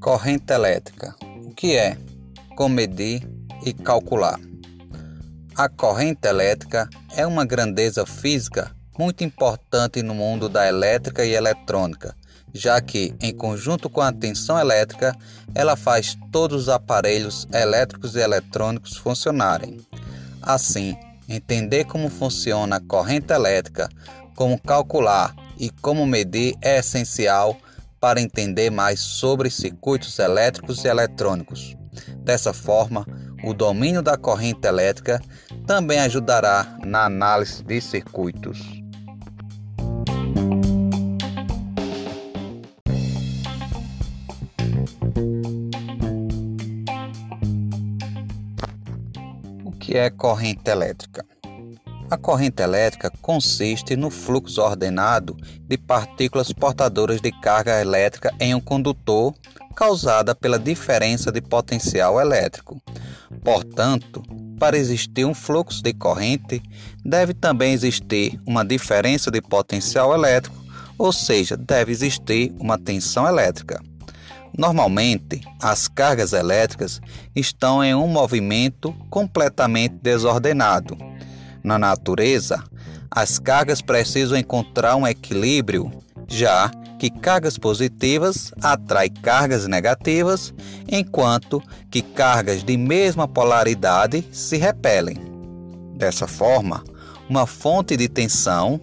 Corrente elétrica. O que é? Como medir e calcular? A corrente elétrica é uma grandeza física muito importante no mundo da elétrica e eletrônica, já que, em conjunto com a tensão elétrica, ela faz todos os aparelhos elétricos e eletrônicos funcionarem. Assim, entender como funciona a corrente elétrica, como calcular e como medir é essencial para entender mais sobre circuitos elétricos e eletrônicos. Dessa forma, o domínio da corrente elétrica também ajudará na análise de circuitos. O que é corrente elétrica? A corrente elétrica consiste no fluxo ordenado de partículas portadoras de carga elétrica em um condutor causada pela diferença de potencial elétrico. Portanto, para existir um fluxo de corrente, deve também existir uma diferença de potencial elétrico, ou seja, deve existir uma tensão elétrica. Normalmente, as cargas elétricas estão em um movimento completamente desordenado na natureza, as cargas precisam encontrar um equilíbrio, já que cargas positivas atraem cargas negativas, enquanto que cargas de mesma polaridade se repelem. Dessa forma, uma fonte de tensão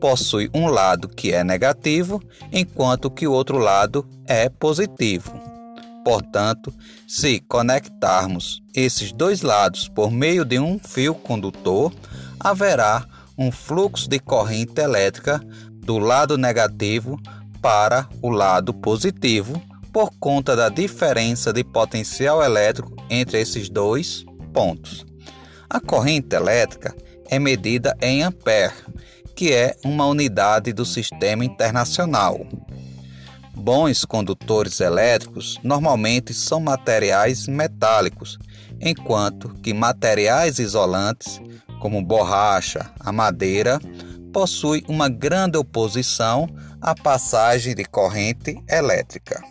possui um lado que é negativo, enquanto que o outro lado é positivo. Portanto, se conectarmos esses dois lados por meio de um fio condutor, haverá um fluxo de corrente elétrica do lado negativo para o lado positivo por conta da diferença de potencial elétrico entre esses dois pontos. A corrente elétrica é medida em ampere, que é uma unidade do sistema internacional. Bons condutores elétricos normalmente são materiais metálicos, enquanto que materiais isolantes, como borracha, a madeira, possuem uma grande oposição à passagem de corrente elétrica.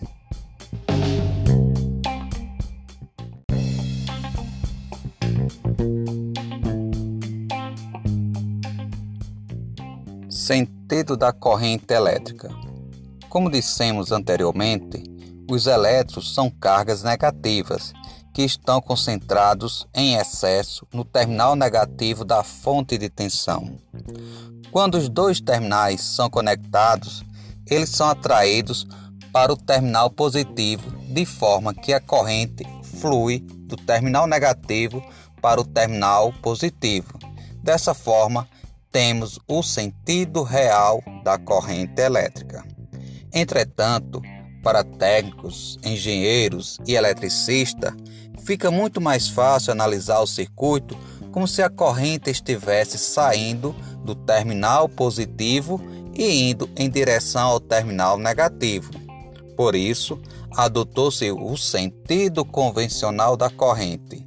Sentido da corrente elétrica. Como dissemos anteriormente, os elétrons são cargas negativas que estão concentrados em excesso no terminal negativo da fonte de tensão. Quando os dois terminais são conectados, eles são atraídos para o terminal positivo, de forma que a corrente flui do terminal negativo para o terminal positivo. Dessa forma, temos o sentido real da corrente elétrica. Entretanto, para técnicos, engenheiros e eletricistas, fica muito mais fácil analisar o circuito como se a corrente estivesse saindo do terminal positivo e indo em direção ao terminal negativo. Por isso, adotou-se o sentido convencional da corrente,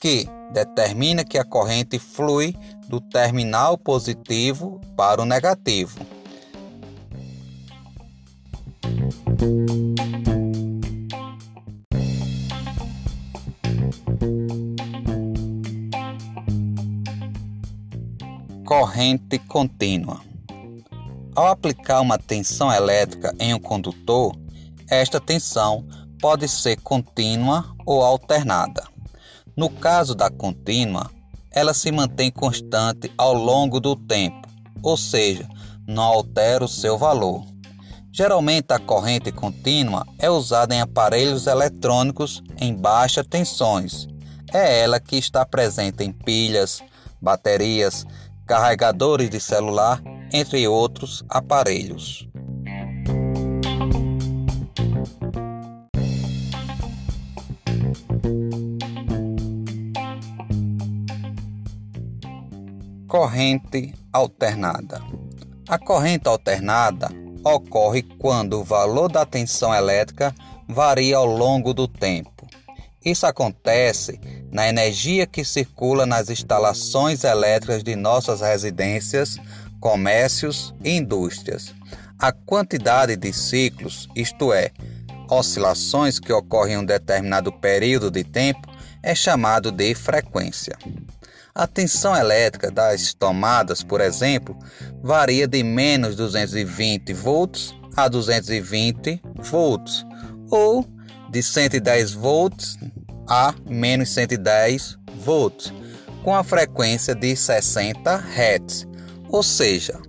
que determina que a corrente flui do terminal positivo para o negativo. Corrente contínua. Ao aplicar uma tensão elétrica em um condutor, esta tensão pode ser contínua ou alternada. No caso da contínua, ela se mantém constante ao longo do tempo, ou seja, não altera o seu valor. Geralmente, a corrente contínua é usada em aparelhos eletrônicos em baixas tensões. É ela que está presente em pilhas, baterias, carregadores de celular, entre outros aparelhos. Corrente alternada. A corrente alternada ocorre quando o valor da tensão elétrica varia ao longo do tempo. Isso acontece na energia que circula nas instalações elétricas de nossas residências comércios e indústrias. A quantidade de ciclos, isto é, oscilações que ocorrem em um determinado período de tempo, é chamado de frequência. A tensão elétrica das tomadas, por exemplo, varia de menos 220 volts a 220 volts, ou de 110 volts a menos 110 volts, com a frequência de 60 Hz, ou seja,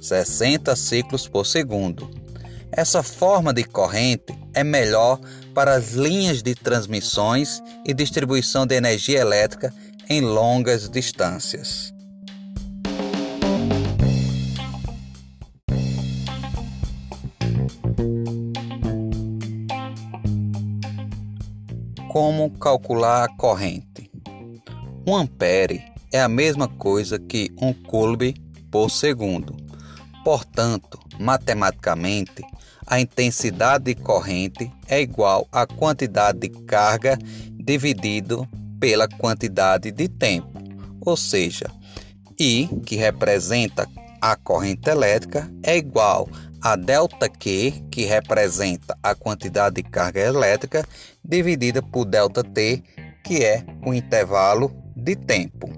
60 ciclos por segundo. Essa forma de corrente é melhor para as linhas de transmissões e distribuição de energia elétrica em longas distâncias. Como calcular a corrente? Um ampere é a mesma coisa que um coulomb por segundo. Portanto, matematicamente, a intensidade de corrente é igual à quantidade de carga dividido pela quantidade de tempo, ou seja, I, que representa a corrente elétrica, é igual a ΔQ, que representa a quantidade de carga elétrica, dividida por ΔT, que é o intervalo de tempo.